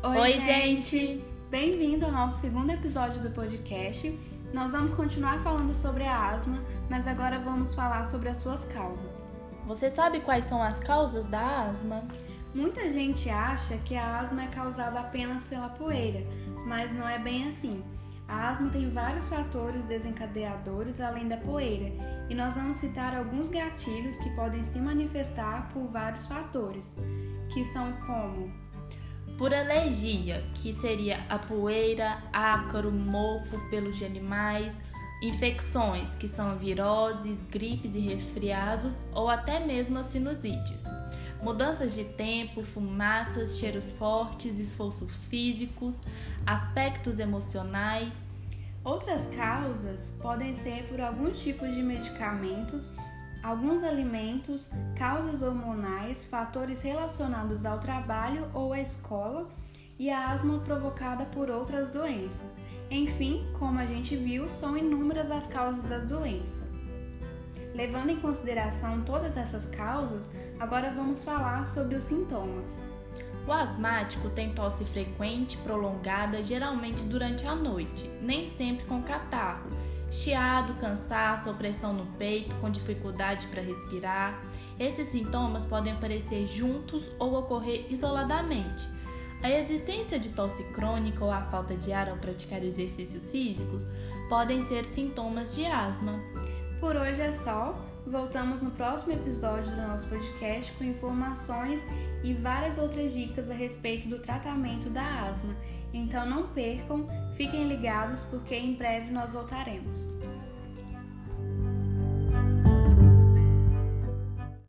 Oi, gente! Bem-vindo ao nosso segundo episódio do podcast. Nós vamos continuar falando sobre a asma, mas agora vamos falar sobre as suas causas. Você sabe quais são as causas da asma? Muita gente acha que a asma é causada apenas pela poeira, mas não é bem assim. A asma tem vários fatores desencadeadores além da poeira, e nós vamos citar alguns gatilhos que podem se manifestar por vários fatores, que são como por alergia, que seria a poeira, ácaro, mofo, pelos de animais, infecções, que são viroses, gripes e resfriados, ou até mesmo as sinusites. Mudanças de tempo, fumaças, cheiros fortes, esforços físicos, aspectos emocionais. Outras causas podem ser por alguns tipos de medicamentos, alguns alimentos, causas hormonais, fatores relacionados ao trabalho ou à escola e a asma provocada por outras doenças. Enfim, como a gente viu, são inúmeras as causas das doenças. Levando em consideração todas essas causas, agora vamos falar sobre os sintomas. O asmático tem tosse frequente, prolongada, geralmente durante a noite, nem sempre com catarro, chiado, cansaço, opressão no peito, com dificuldade para respirar. Esses sintomas podem aparecer juntos ou ocorrer isoladamente. A existência de tosse crônica ou a falta de ar ao praticar exercícios físicos podem ser sintomas de asma. Por hoje é só. Voltamos no próximo episódio do nosso podcast com informações e várias outras dicas a respeito do tratamento da asma. Então não percam, fiquem ligados porque em breve nós voltaremos.